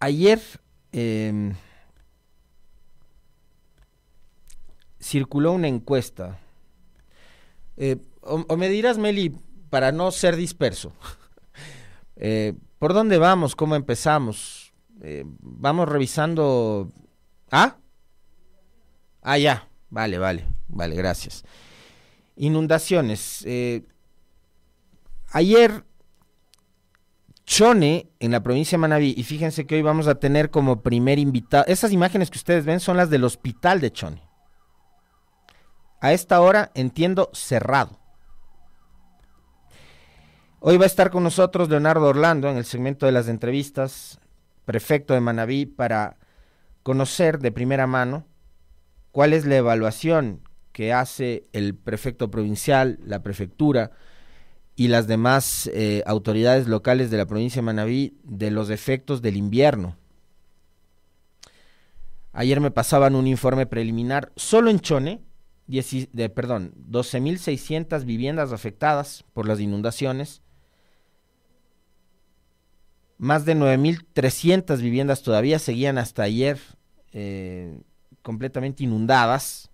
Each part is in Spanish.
ayer em, circuló una encuesta. Eh, o, me dirás, Meli, para no ser disperso, eh, ¿por dónde vamos? ¿Cómo empezamos? Eh, vamos revisando... ¿Ah? Ah, ya. Vale, vale, vale, gracias. Inundaciones. ayer Chone, en la provincia de Manabí, y fíjense que hoy vamos a tener como primer invitado, esas imágenes que ustedes ven son las del hospital de Chone. A esta hora, entiendo, cerrado. Hoy va a estar con nosotros Leonardo Orlando en el segmento de las entrevistas, prefecto de Manabí, para conocer de primera mano cuál es la evaluación que hace el prefecto provincial, la prefectura, y las demás eh, autoridades locales de la provincia de Manabí de los efectos del invierno. Ayer me pasaban un informe preliminar, solo en Chone, de, perdón, 12.600 viviendas afectadas por las inundaciones, más de 9.300 viviendas todavía seguían hasta ayer eh, completamente inundadas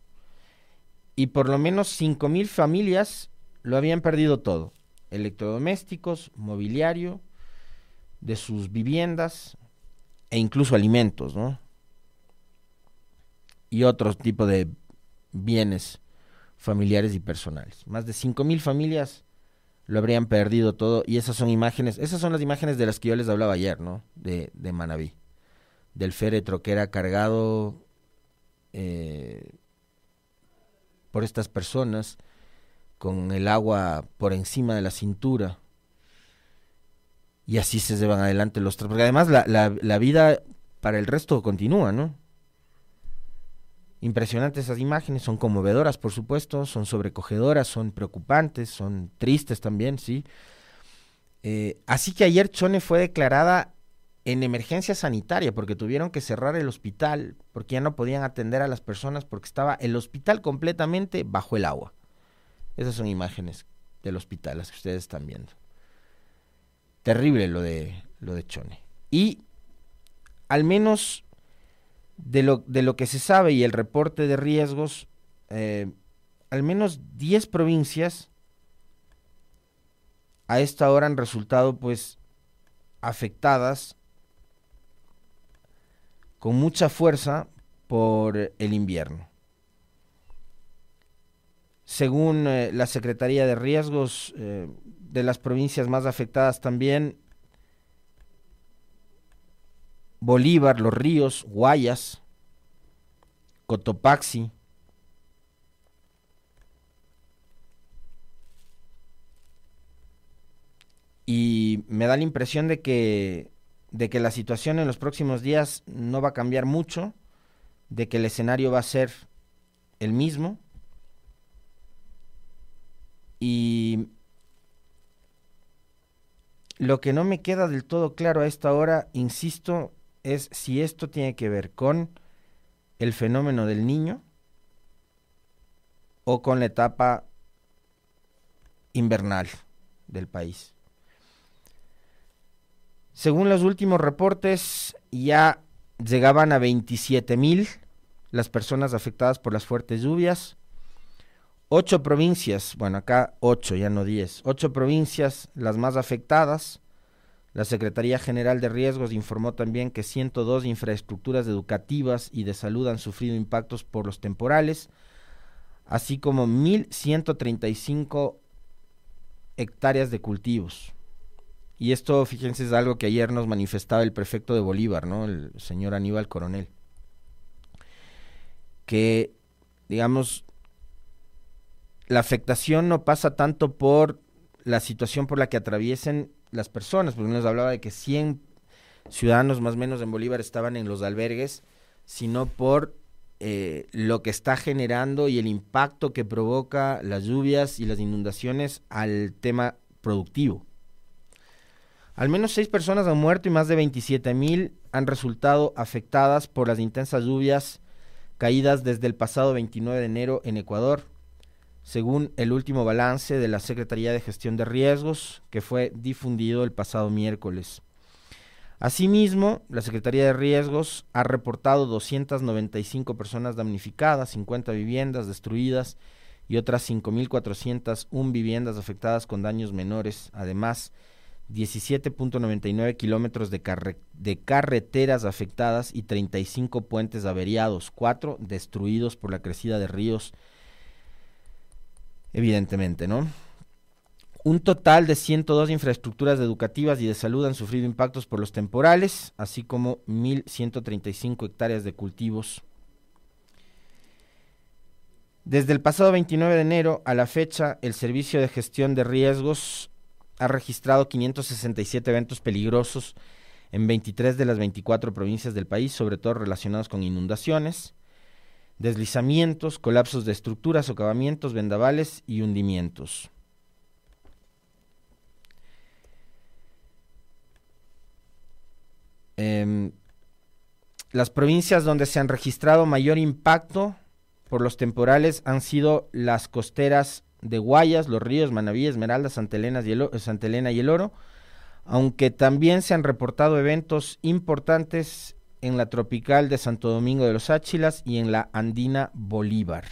y por lo menos 5.000 familias lo habían perdido todo electrodomésticos, mobiliario de sus viviendas e incluso alimentos, ¿no? Y otro tipo de bienes familiares y personales. Más de cinco mil familias lo habrían perdido todo y esas son imágenes, esas son las imágenes de las que yo les hablaba ayer, ¿no? De, de Manabí, del féretro que era cargado eh, por estas personas con el agua por encima de la cintura. Y así se llevan adelante los tres. Porque además la, la, vida para el resto continúa, ¿no? Impresionantes esas imágenes, son conmovedoras, por supuesto, son sobrecogedoras, son preocupantes, son tristes también, sí. Eh, así que ayer Chone fue declarada en emergencia sanitaria porque tuvieron que cerrar el hospital porque ya no podían atender a las personas porque estaba el hospital completamente bajo el agua. Esas son imágenes del hospital, las que ustedes están viendo. Terrible lo de, lo de Chone. Y al menos de lo, de lo que se sabe y el reporte de riesgos, eh, al menos 10 provincias a esta hora han resultado pues afectadas con mucha fuerza por el invierno. Según eh, la Secretaría de Riesgos eh, de las provincias más afectadas también, Bolívar, Los Ríos, Guayas, Cotopaxi, y me da la impresión de que de que la situación en los próximos días no va a cambiar mucho, de que el escenario va a ser el mismo y lo que no me queda del todo claro a esta hora, insisto, es si esto tiene que ver con el fenómeno del niño o con la etapa invernal del país. Según los últimos reportes, ya llegaban a 27 mil las personas afectadas por las fuertes lluvias. Ocho provincias, bueno, acá ocho, ya no diez, ocho provincias las más afectadas. La Secretaría General de Riesgos informó también que 102 infraestructuras educativas y de salud han sufrido impactos por los temporales, así como 1.135 hectáreas de cultivos. Y esto, fíjense, es algo que ayer nos manifestaba el prefecto de Bolívar, ¿no? El señor Aníbal Coronel. Que, digamos, la afectación no pasa tanto por la situación por la que atraviesen las personas, porque nos hablaba de que 100 ciudadanos más o menos en Bolívar estaban en los albergues, sino por eh, lo que está generando y el impacto que provoca las lluvias y las inundaciones al tema productivo. Al menos seis personas han muerto y más de 27 mil han resultado afectadas por las intensas lluvias caídas desde el pasado 29 de enero en Ecuador según el último balance de la Secretaría de Gestión de Riesgos que fue difundido el pasado miércoles. Asimismo, la Secretaría de Riesgos ha reportado 295 personas damnificadas, 50 viviendas destruidas y otras 5.401 viviendas afectadas con daños menores. Además, 17.99 kilómetros de, carreteras afectadas y 35 puentes averiados, 4 destruidos por la crecida de ríos, evidentemente, ¿no? Un total de 102 infraestructuras educativas y de salud han sufrido impactos por los temporales, así como 1.135 hectáreas de cultivos. Desde el pasado 29 de enero a la fecha, el Servicio de Gestión de Riesgos ha registrado 567 eventos peligrosos en 23 de las 24 provincias del país, sobre todo relacionados con inundaciones, deslizamientos, colapsos de estructuras, socavamientos, vendavales y hundimientos. Em, las provincias donde se han registrado mayor impacto por los temporales han sido las costeras de Guayas, Los Ríos, Manaví, Esmeralda, Santa Elena, y el, Santa Elena y el Oro, aunque también se han reportado eventos importantes en la tropical de Santo Domingo de los Áchilas y en la andina Bolívar.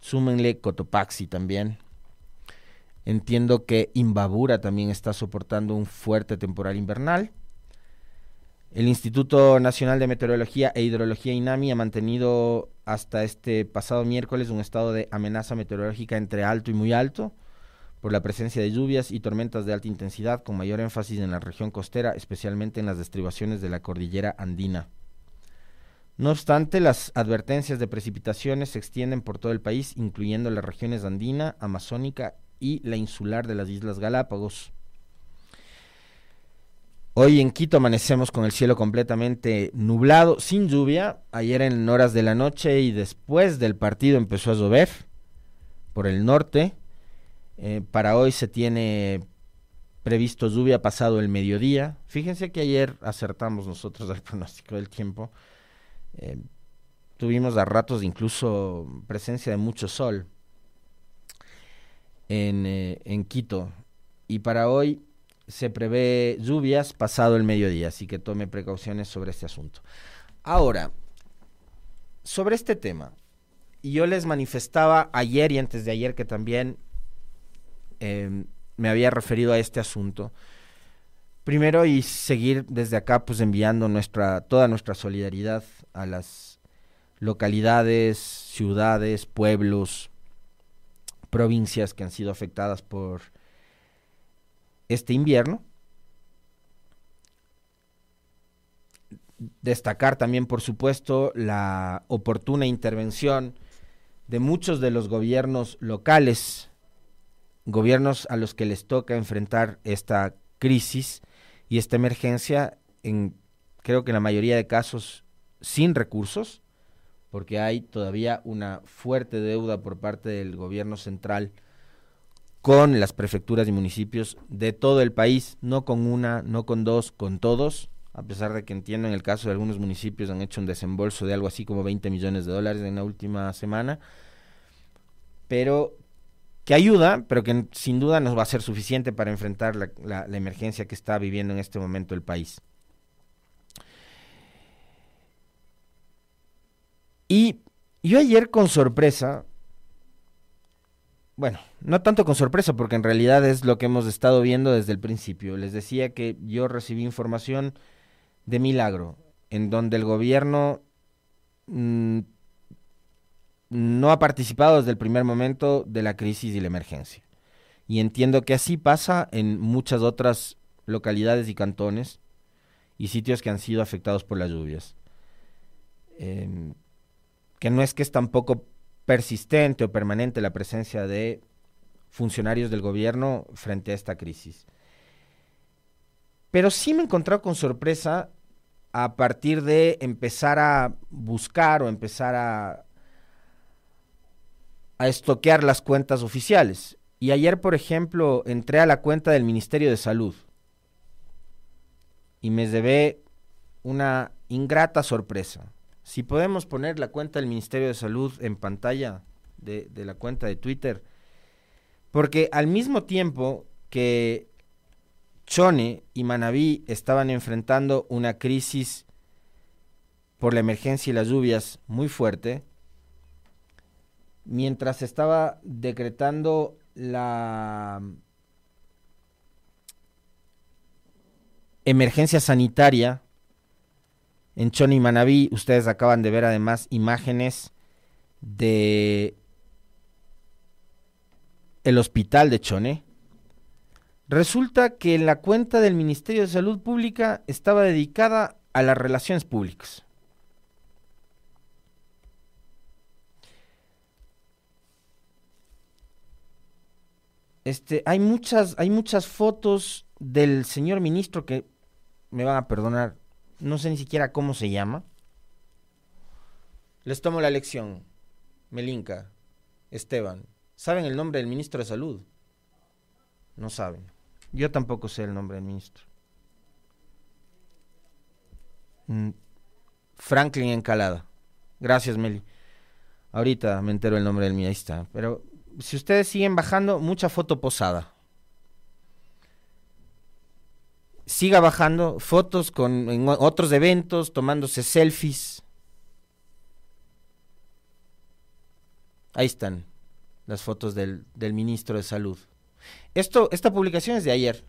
Súmenle Cotopaxi también. Entiendo que Imbabura también está soportando un fuerte temporal invernal. El Instituto Nacional de Meteorología e Hidrología INAMI ha mantenido hasta este pasado miércoles un estado de amenaza meteorológica entre alto y muy alto por la presencia de lluvias y tormentas de alta intensidad con mayor énfasis en la región costera, especialmente en las estribaciones de la cordillera andina. No obstante, las advertencias de precipitaciones se extienden por todo el país, incluyendo las regiones andina, amazónica y la insular de las Islas Galápagos. Hoy en Quito amanecemos con el cielo completamente nublado, sin lluvia. Ayer en horas de la noche y después del partido empezó a llover por el norte. Eh, para hoy se tiene previsto lluvia pasado el mediodía. Fíjense que ayer acertamos nosotros el pronóstico del tiempo. Eh, tuvimos a ratos incluso presencia de mucho sol en, eh, en Quito. Y para hoy se prevé lluvias pasado el mediodía, así que tome precauciones sobre este asunto. Ahora, sobre este tema, yo les manifestaba ayer y antes de ayer que también em, me había referido a este asunto. Primero y seguir desde acá pues enviando nuestra toda nuestra solidaridad a las localidades, ciudades, pueblos, provincias que han sido afectadas por este invierno. Destacar también, por supuesto, la oportuna intervención de muchos de los gobiernos locales, gobiernos a los que les toca enfrentar esta crisis y esta emergencia, en creo que en la mayoría de casos sin recursos, porque hay todavía una fuerte deuda por parte del gobierno central con las prefecturas y municipios de todo el país, no con una, no con dos, con todos, a pesar de que entiendo en el caso de algunos municipios han hecho un desembolso de algo así como 20 millones de dólares en la última semana, pero que ayuda, pero que sin duda nos va a ser suficiente para enfrentar la, emergencia que está viviendo en este momento el país. Y yo ayer con sorpresa bueno, no tanto con sorpresa, porque en realidad es lo que hemos estado viendo desde el principio. Les decía que yo recibí información de milagro, en donde el gobierno mm, no ha participado desde el primer momento de la crisis y la emergencia. Y entiendo que así pasa en muchas otras localidades y cantones y sitios que han sido afectados por las lluvias. Em, que no es que es tampoco persistente o permanente la presencia de funcionarios del gobierno frente a esta crisis. Pero sí me he encontrado con sorpresa a partir de empezar a buscar o empezar a, a estoquear las cuentas oficiales. Y ayer, por ejemplo, entré a la cuenta del Ministerio de Salud y me llevé una ingrata sorpresa. Si podemos poner la cuenta del Ministerio de Salud en pantalla de, la cuenta de Twitter, porque al mismo tiempo que Chone y Manabí estaban enfrentando una crisis por la emergencia y las lluvias muy fuerte, mientras estaba decretando la emergencia sanitaria en Chone y Manabí, ustedes acaban de ver además imágenes de el hospital de Chone. Resulta que la cuenta del Ministerio de Salud Pública estaba dedicada a las relaciones públicas. Este, hay muchas, hay muchas fotos del señor ministro que me van a perdonar, no sé ni siquiera cómo se llama. Les tomo la lección. Melinka, Esteban, ¿saben el nombre del ministro de Salud? No saben. Yo tampoco sé el nombre del ministro. Mm, Franklin Encalada. Gracias, Meli. Ahorita me entero el nombre del está. Pero si ustedes siguen bajando, mucha foto posada. Siga bajando fotos con en otros eventos, tomándose selfies. Ahí están las fotos del, ministro de Salud. Esto, esta publicación es de ayer.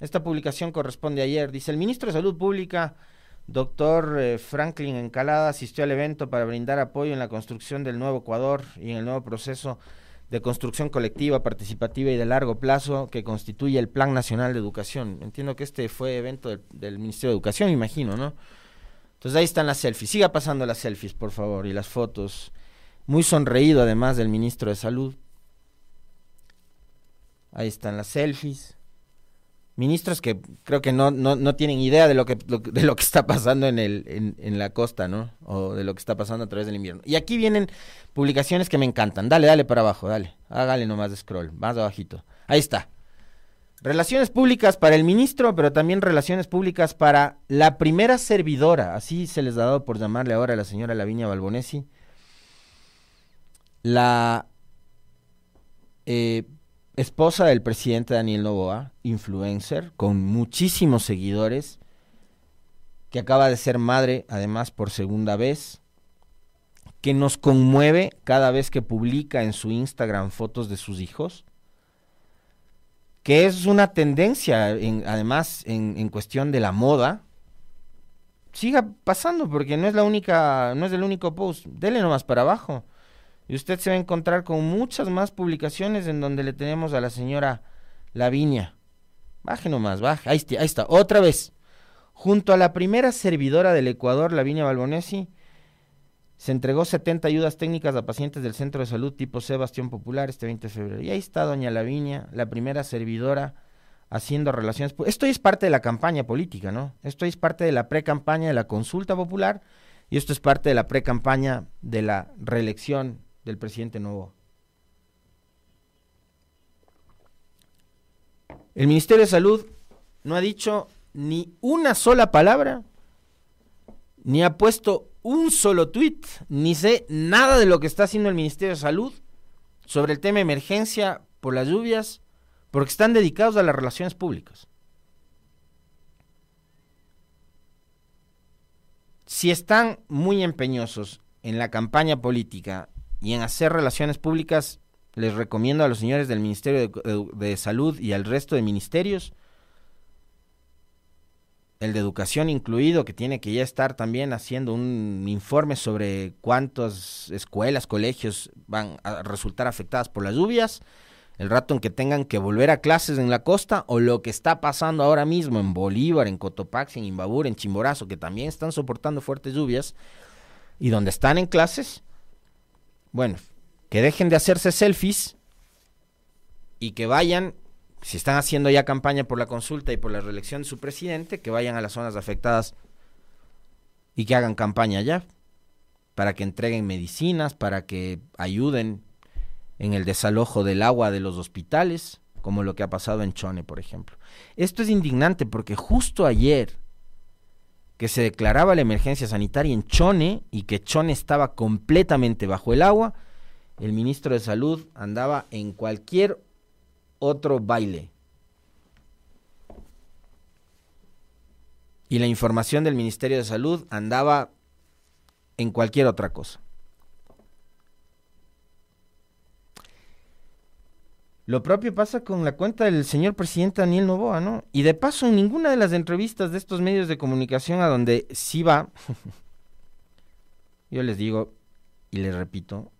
Esta publicación corresponde a ayer. Dice, el ministro de Salud Pública, doctor eh, Franklin Encalada, asistió al evento para brindar apoyo en la construcción del nuevo Ecuador y en el nuevo proceso de construcción colectiva, participativa y de largo plazo que constituye el Plan Nacional de Educación. Entiendo que este fue evento del, del Ministerio de Educación, imagino, ¿no? Entonces ahí están las selfies. Siga pasando las selfies, por favor, y las fotos muy sonreído además del ministro de Salud. Ahí están las selfies. Ministros que creo que no, no, tienen idea de lo que, de lo que está pasando en, el, en, la costa, ¿no? O de lo que está pasando a través del invierno. Y aquí vienen publicaciones que me encantan. Dale, dale para abajo, dale. Hágale nomás de scroll, más abajito. Ahí está. Relaciones públicas para el ministro, pero también relaciones públicas para la primera servidora, así se les ha dado por llamarle ahora a la señora Lavinia Balbonesi, la eh, esposa del presidente Daniel Novoa, influencer, con muchísimos seguidores, que acaba de ser madre, además, por segunda vez, que nos conmueve cada vez que publica en su Instagram fotos de sus hijos, que es una tendencia, en, además, en, en cuestión de la moda, siga pasando, porque no es la única, no es el único post, dele nomás para abajo. Y usted se va a encontrar con muchas más publicaciones en donde le tenemos a la señora Lavinia. Baje nomás, baje. Ahí ahí está. Otra vez. Junto a la primera servidora del Ecuador, Lavinia Balbonesi, se entregó 70 ayudas técnicas a pacientes del Centro de Salud tipo Sebastián Popular este 20 de febrero. Y ahí está doña Lavinia, la primera servidora haciendo relaciones. Esto es parte de la campaña política, ¿no? Esto es parte de la pre-campaña de la consulta popular y esto es parte de la pre-campaña de la reelección del presidente nuevo. El Ministerio de Salud no ha dicho ni una sola palabra, ni ha puesto un solo tuit, ni sé nada de lo que está haciendo el Ministerio de Salud sobre el tema de emergencia por las lluvias, porque están dedicados a las relaciones públicas. Si están muy empeñosos en la campaña política y en hacer relaciones públicas, les recomiendo a los señores del Ministerio de, Salud y al resto de ministerios, el de Educación incluido, que tiene que ya estar también haciendo un informe sobre cuántas escuelas, colegios van a resultar afectadas por las lluvias, el rato en que tengan que volver a clases en la costa, o lo que está pasando ahora mismo en Bolívar, en Cotopaxi, en Imbabur, en Chimborazo, que también están soportando fuertes lluvias, y donde están en clases, bueno, que dejen de hacerse selfies y que vayan, si están haciendo ya campaña por la consulta y por la reelección de su presidente, que vayan a las zonas afectadas y que hagan campaña ya, para que entreguen medicinas, para que ayuden en el desalojo del agua de los hospitales, como lo que ha pasado en Chone, por ejemplo. Esto es indignante porque justo ayer que se declaraba la emergencia sanitaria en Chone y que Chone estaba completamente bajo el agua, el ministro de Salud andaba en cualquier otro baile. Y la información del Ministerio de Salud andaba en cualquier otra cosa. Lo propio pasa con la cuenta del señor presidente Daniel Novoa, ¿no? Y de paso, en ninguna de las entrevistas de estos medios de comunicación a donde sí va, yo les digo y les repito,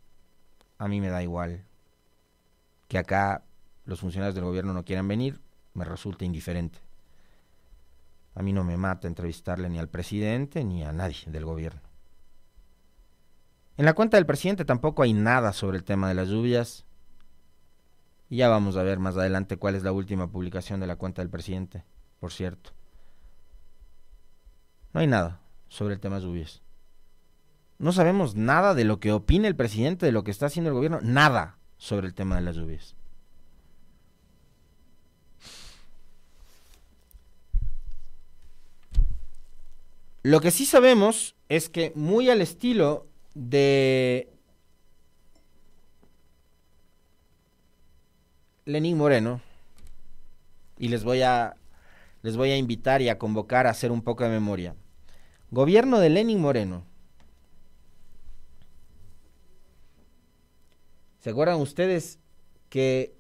a mí me da igual que acá los funcionarios del gobierno no quieran venir, me resulta indiferente. A mí no me mata entrevistarle ni al presidente ni a nadie del gobierno. En la cuenta del presidente tampoco hay nada sobre el tema de las lluvias, y ya vamos a ver más adelante cuál es la última publicación de la cuenta del presidente, por cierto. No hay nada sobre el tema lluvias. No sabemos nada de lo que opina el presidente, de lo que está haciendo el gobierno, nada sobre el tema de las lluvias. Lo que sí sabemos es que muy al estilo de Lenín Moreno, y les voy a les voy a invitar y a convocar a hacer un poco de memoria. Gobierno de Lenin Moreno. ¿Se acuerdan ustedes que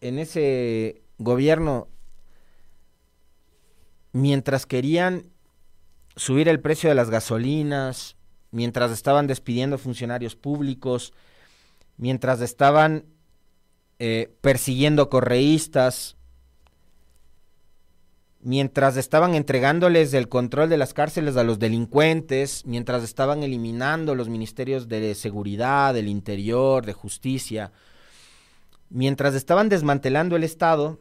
en ese gobierno, mientras querían subir el precio de las gasolinas, mientras estaban despidiendo funcionarios públicos, mientras estaban eh, persiguiendo correístas, mientras estaban entregándoles el control de las cárceles a los delincuentes, mientras estaban eliminando los ministerios de seguridad, del interior, de justicia, mientras estaban desmantelando el Estado,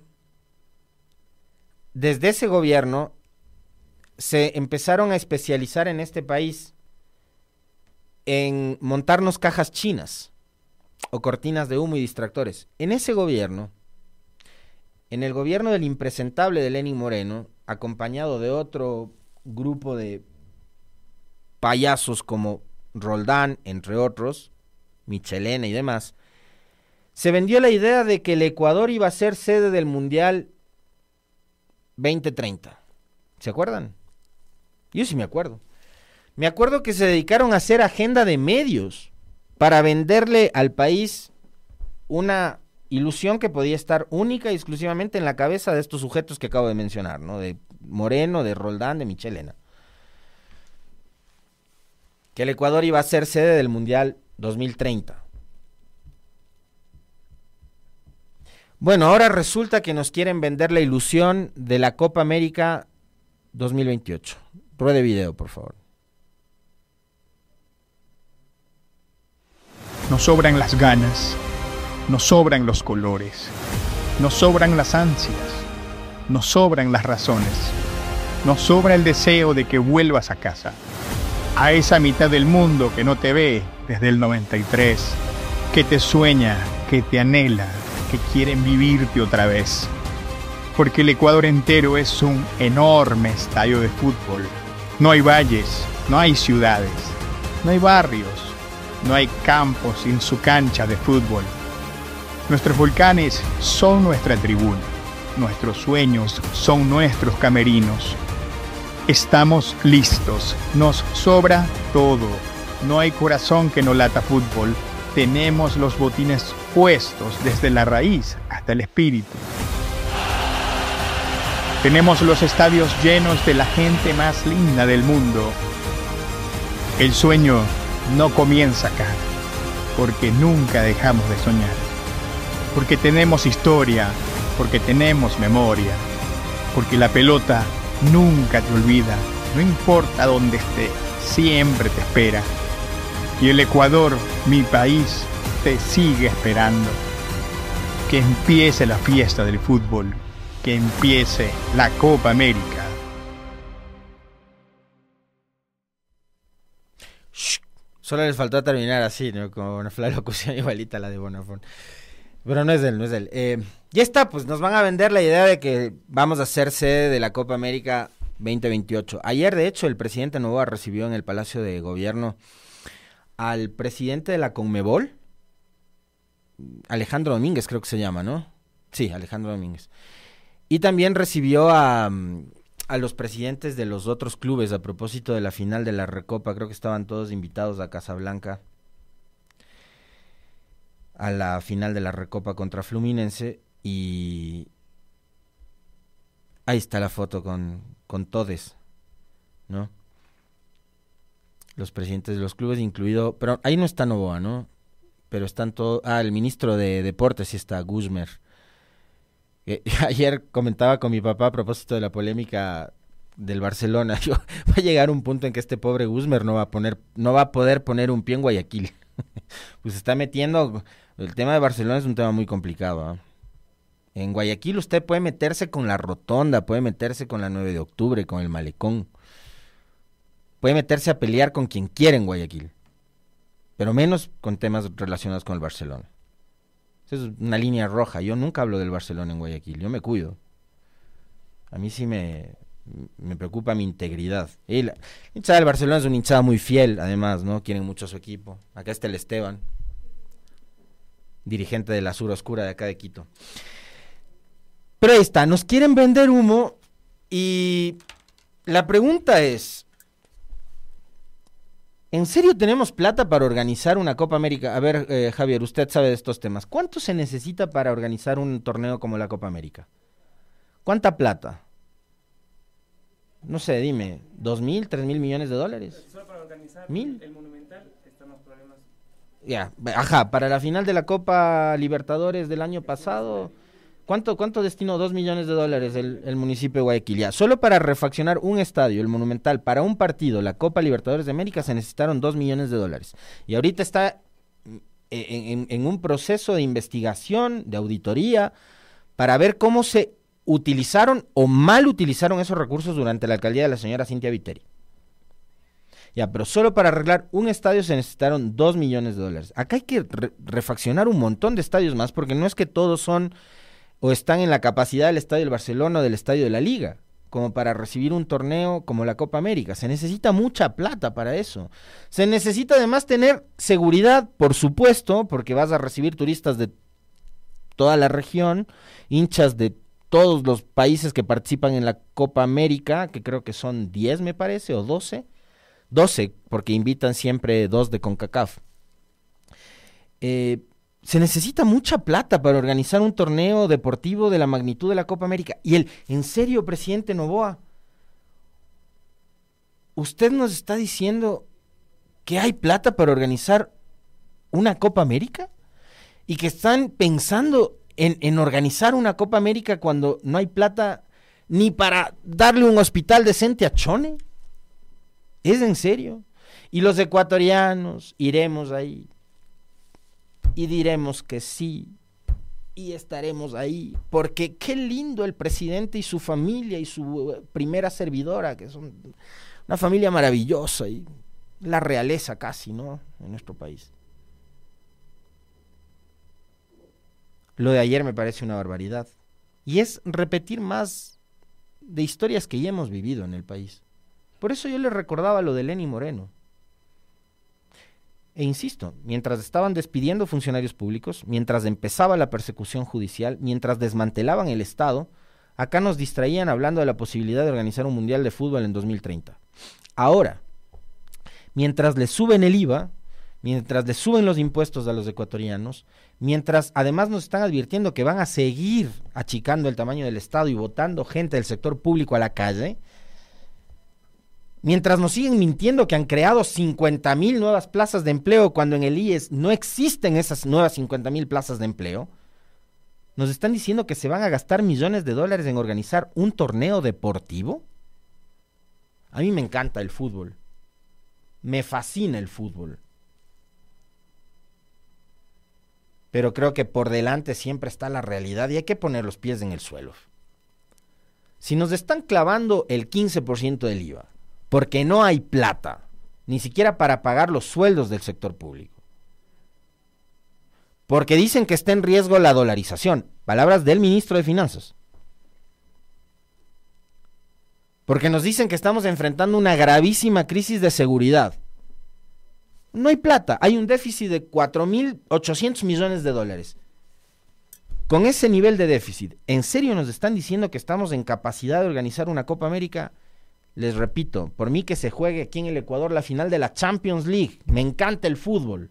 desde ese gobierno se empezaron a especializar en este país en montarnos cajas chinas o cortinas de humo y distractores. En ese gobierno, en el gobierno del impresentable de Lenin Moreno, acompañado de otro grupo de payasos como Roldán, entre otros, Michelena y demás, se vendió la idea de que el Ecuador iba a ser sede del Mundial 2030. ¿Se acuerdan? Yo sí me acuerdo. Me acuerdo que se dedicaron a hacer agenda de medios para venderle al país una ilusión que podía estar única y exclusivamente en la cabeza de estos sujetos que acabo de mencionar, ¿no? De Moreno, de Roldán, de Michelena. Que el Ecuador iba a ser sede del Mundial 2030. Bueno, ahora resulta que nos quieren vender la ilusión de la Copa América 2028. Ruede video, por favor. Nos sobran las ganas, nos sobran los colores, nos sobran las ansias, nos sobran las razones, nos sobra el deseo de que vuelvas a casa, a esa mitad del mundo que no te ve desde el 93, que te sueña, que te anhela, que quieren vivirte otra vez. Porque el Ecuador entero es un enorme estadio de fútbol. No hay valles, no hay ciudades, no hay barrios, no hay campos sin su cancha de fútbol. Nuestros volcanes son nuestra tribuna. Nuestros sueños son nuestros camerinos. Estamos listos. Nos sobra todo. No hay corazón que no lata fútbol. Tenemos los botines puestos desde la raíz hasta el espíritu. Tenemos los estadios llenos de la gente más linda del mundo. El sueño no comienza acá, porque nunca dejamos de soñar, porque tenemos historia, porque tenemos memoria, porque la pelota nunca te olvida, no importa dónde esté, siempre te espera. Y el Ecuador, mi país, te sigue esperando. Que empiece la fiesta del fútbol, que empiece la Copa América. Solo les faltó terminar así, ¿no? Con una locución igualita la de Bonafón. Pero no es él, no es él. Eh, ya está, pues nos van a vender la idea de que vamos a ser sede de la Copa América 2028. Ayer, de hecho, el presidente Novoa recibió en el Palacio de Gobierno al presidente de la Conmebol, Alejandro Domínguez creo que se llama, ¿no? Sí, Alejandro Domínguez. Y también recibió a, a los presidentes de los otros clubes a propósito de la final de la Recopa. Creo que estaban todos invitados a Casablanca a la final de la Recopa contra Fluminense y ahí está la foto con, con Todes, ¿no? Los presidentes de los clubes, incluido, pero ahí no está Novoa, ¿no? Pero están todos, ah, el ministro de Deportes sí está, Guzmer. ayer comentaba con mi papá a propósito de la polémica del Barcelona, yo, va a llegar un punto en que este pobre Guzmer no va a poner, no va a poder poner un pie en Guayaquil. pues está metiendo, el tema de Barcelona es un tema muy complicado. ¿ah? En Guayaquil usted puede meterse con la rotonda, puede meterse con la 9 de octubre, con el malecón. Puede meterse a pelear con quien quiera en Guayaquil. Pero menos con temas relacionados con el Barcelona. Es una línea roja. Yo nunca hablo del Barcelona en Guayaquil. Yo me cuido. A mí sí me, me preocupa mi integridad. Y la hinchada del Barcelona es una hinchada muy fiel, además, ¿no? Quieren mucho a su equipo. Acá está el Esteban, dirigente de la Sur Oscura de acá de Quito. Pero ahí está, nos quieren vender humo y la pregunta es, ¿en serio tenemos plata para organizar una Copa América? A ver, eh, Javier, usted sabe de estos temas. ¿Cuánto se necesita para organizar un torneo como la Copa América? ¿Cuánta plata? No sé, dime, ¿dos mil, tres mil millones de dólares? Solo para organizar ¿Mil? el Monumental estamos problemas. Ya, ajá, para la final de la Copa Libertadores del año pasado... ¿Cuánto, cuánto destinó? Dos millones de dólares el, municipio de Guayaquil. Ya, solo para refaccionar un estadio, el Monumental, para un partido, la Copa Libertadores de América, se necesitaron dos millones de dólares. Y ahorita está en, en un proceso de investigación, de auditoría, para ver cómo se utilizaron o mal utilizaron esos recursos durante la alcaldía de la señora Cintia Viteri. Ya, pero solo para arreglar un estadio se necesitaron dos millones de dólares. Acá hay que refaccionar un montón de estadios más, porque no es que todos son o están en la capacidad del Estadio del Barcelona o del Estadio de la Liga, como para recibir un torneo como la Copa América. Se necesita mucha plata para eso. Se necesita además tener seguridad, por supuesto, porque vas a recibir turistas de toda la región, hinchas de todos los países que participan en la Copa América, que creo que son 10 me parece, o 12. 12, porque invitan siempre dos de CONCACAF. Eh, se necesita mucha plata para organizar un torneo deportivo de la magnitud de la Copa América. Y el, en serio, presidente Novoa, usted nos está diciendo que hay plata para organizar una Copa América y que están pensando en, en organizar una Copa América cuando no hay plata ni para darle un hospital decente a Chone. ¿Es en serio? Y los ecuatorianos iremos ahí y diremos que sí y estaremos ahí, porque qué lindo el presidente y su familia y su eh, primera servidora, que son una familia maravillosa y la realeza casi, ¿no? En nuestro país. Lo de ayer me parece una barbaridad. Y es repetir más de historias que ya hemos vivido en el país. Por eso yo le recordaba lo de Lenny Moreno. E insisto, mientras estaban despidiendo funcionarios públicos, mientras empezaba la persecución judicial, mientras desmantelaban el Estado, acá nos distraían hablando de la posibilidad de organizar un Mundial de Fútbol en 2030. Ahora, mientras le suben el IVA, mientras le suben los impuestos a los ecuatorianos, mientras además nos están advirtiendo que van a seguir achicando el tamaño del Estado y votando gente del sector público a la calle, Mientras nos siguen mintiendo que han creado 50 mil nuevas plazas de empleo cuando en el IES no existen esas nuevas 50 mil plazas de empleo, nos están diciendo que se van a gastar millones de dólares en organizar un torneo deportivo. A mí me encanta el fútbol. Me fascina el fútbol. Pero creo que por delante siempre está la realidad y hay que poner los pies en el suelo. Si nos están clavando el 15% del IVA, porque no hay plata, ni siquiera para pagar los sueldos del sector público. Porque dicen que está en riesgo la dolarización. Palabras del ministro de Finanzas. Porque nos dicen que estamos enfrentando una gravísima crisis de seguridad. No hay plata, hay un déficit de 4.800 millones de dólares. con ese nivel de déficit, ¿en serio nos están diciendo que estamos en capacidad de organizar una Copa América? Les repito, por mí que se juegue aquí en el Ecuador la final de la Champions League. Me encanta el fútbol.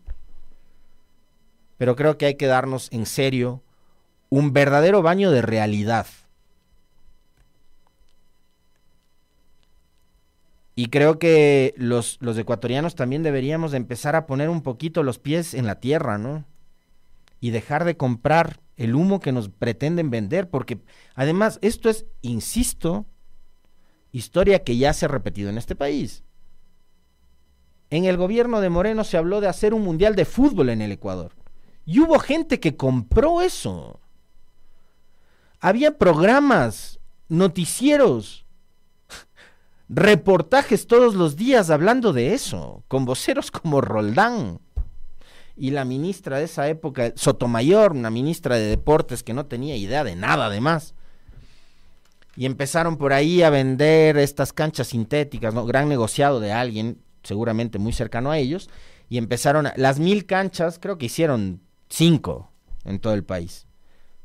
Pero creo que hay que darnos en serio un verdadero baño de realidad. Y creo que los, los ecuatorianos también deberíamos de empezar a poner un poquito los pies en la tierra, ¿no? Y dejar de comprar el humo que nos pretenden vender, porque además esto es, insisto, historia que ya se ha repetido en este país. En el gobierno de Moreno se habló de hacer un mundial de fútbol en el Ecuador. Y hubo gente que compró eso. Había programas, noticieros, reportajes todos los días hablando de eso, con voceros como Roldán y la ministra de esa época, Sotomayor, una ministra de deportes que no tenía idea de nada además. Y empezaron por ahí a vender estas canchas sintéticas, ¿no? Gran negociado de alguien, seguramente muy cercano a ellos, y empezaron a, las mil canchas, creo que hicieron cinco en todo el país.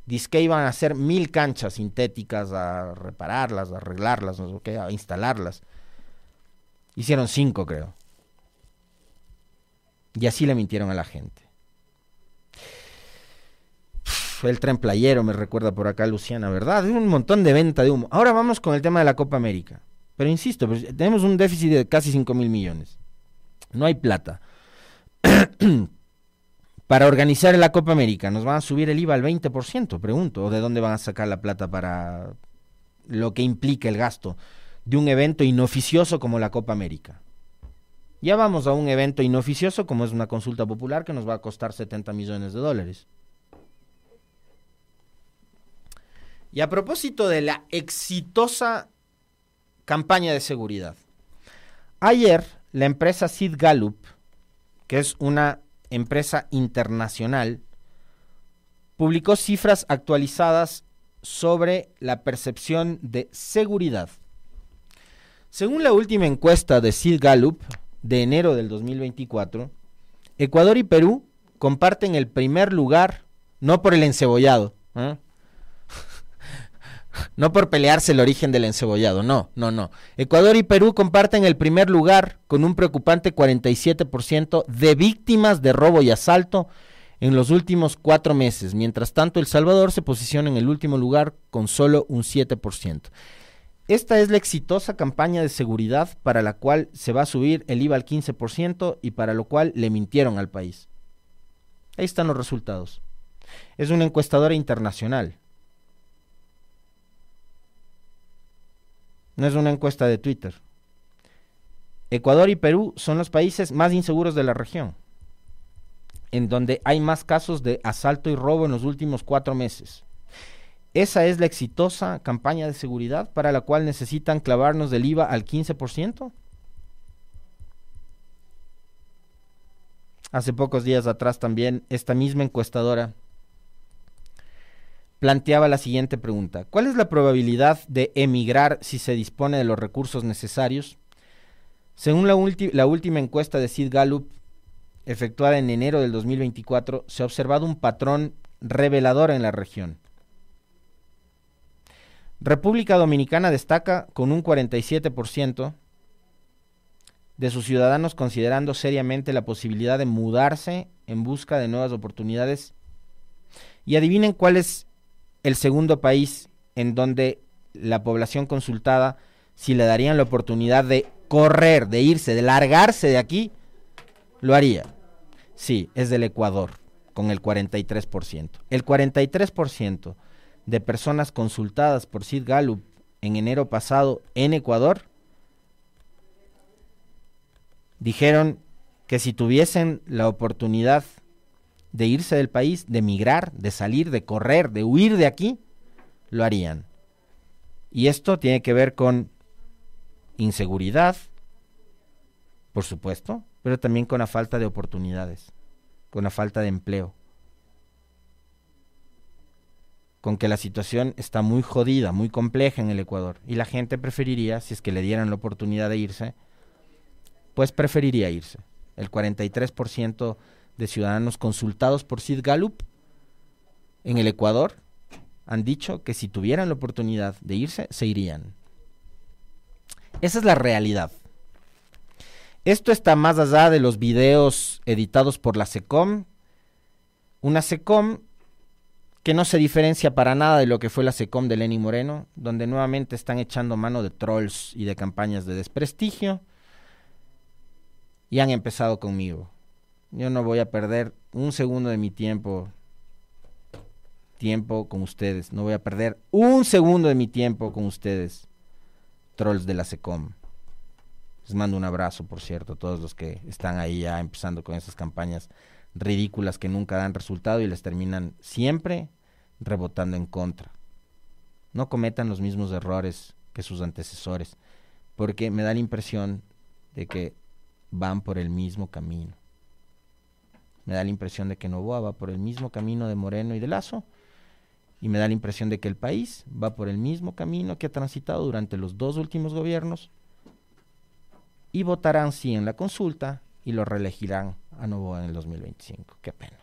Dice que iban a hacer mil canchas sintéticas a repararlas, a arreglarlas, no sé qué, a instalarlas. Hicieron cinco, creo. Y así le mintieron a la gente. El tren playero me recuerda por acá Luciana, ¿verdad? Un montón de venta de humo. Ahora vamos con el tema de la Copa América. Pero insisto, pues, tenemos un déficit de casi 5 mil millones. No hay plata. para organizar la Copa América, ¿nos van a subir el IVA al 20%? Pregunto. ¿O de dónde van a sacar la plata para lo que implica el gasto de un evento inoficioso como la Copa América? Ya vamos a un evento inoficioso como es una consulta popular que nos va a costar 70 millones de dólares. Y a propósito de la exitosa campaña de seguridad. Ayer la empresa Sid Gallup, que es una empresa internacional, publicó cifras actualizadas sobre la percepción de seguridad. Según la última encuesta de Sid Gallup, de enero del 2024, Ecuador y Perú comparten el primer lugar, no por el encebollado, ¿eh? No por pelearse el origen del encebollado, no, no, no. Ecuador y Perú comparten el primer lugar con un preocupante 47% de víctimas de robo y asalto en los últimos cuatro meses. Mientras tanto, El Salvador se posiciona en el último lugar con solo un 7%. Esta es la exitosa campaña de seguridad para la cual se va a subir el IVA al 15% y para lo cual le mintieron al país. Ahí están los resultados. Es una encuestadora internacional. No es una encuesta de Twitter. Ecuador y Perú son los países más inseguros de la región, en donde hay más casos de asalto y robo en los últimos cuatro meses. ¿Esa es la exitosa campaña de seguridad para la cual necesitan clavarnos del IVA al 15%? Hace pocos días atrás también esta misma encuestadora planteaba la siguiente pregunta. ¿Cuál es la probabilidad de emigrar si se dispone de los recursos necesarios? Según la, última encuesta de Sid Gallup, efectuada en enero del 2024, se ha observado un patrón revelador en la región. República Dominicana destaca con un 47% de sus ciudadanos considerando seriamente la posibilidad de mudarse en busca de nuevas oportunidades. Y adivinen cuál es el segundo país en donde la población consultada, si le darían la oportunidad de correr, de irse, de largarse de aquí, lo haría. Sí, es del Ecuador, con el 43%. El 43% de personas consultadas por Sid Gallup en enero pasado en Ecuador dijeron que si tuviesen la oportunidad de irse del país, de migrar, de salir, de correr, de huir de aquí, lo harían. Y esto tiene que ver con inseguridad, por supuesto, pero también con la falta de oportunidades, con la falta de empleo con que la situación está muy jodida, muy compleja en el Ecuador. Y la gente preferiría, si es que le dieran la oportunidad de irse, pues preferiría irse. El 43% de ciudadanos consultados por Sid Gallup en el Ecuador han dicho que si tuvieran la oportunidad de irse, se irían. Esa es la realidad. Esto está más allá de los videos editados por la SECOM. Una SECOM que no se diferencia para nada de lo que fue la SECOM de Lenny Moreno, donde nuevamente están echando mano de trolls y de campañas de desprestigio. Y han empezado conmigo. Yo no voy a perder un segundo de mi tiempo tiempo con ustedes. No voy a perder un segundo de mi tiempo con ustedes, trolls de la SECOM. Les mando un abrazo, por cierto, a todos los que están ahí ya empezando con esas campañas ridículas que nunca dan resultado y les terminan siempre rebotando en contra. No cometan los mismos errores que sus antecesores, porque me da la impresión de que van por el mismo camino. Me da la impresión de que Novoa va por el mismo camino de Moreno y de Lazo, y me da la impresión de que el país va por el mismo camino que ha transitado durante los dos últimos gobiernos y votarán sí en la consulta y lo reelegirán a nuevo en el 2025. Qué pena.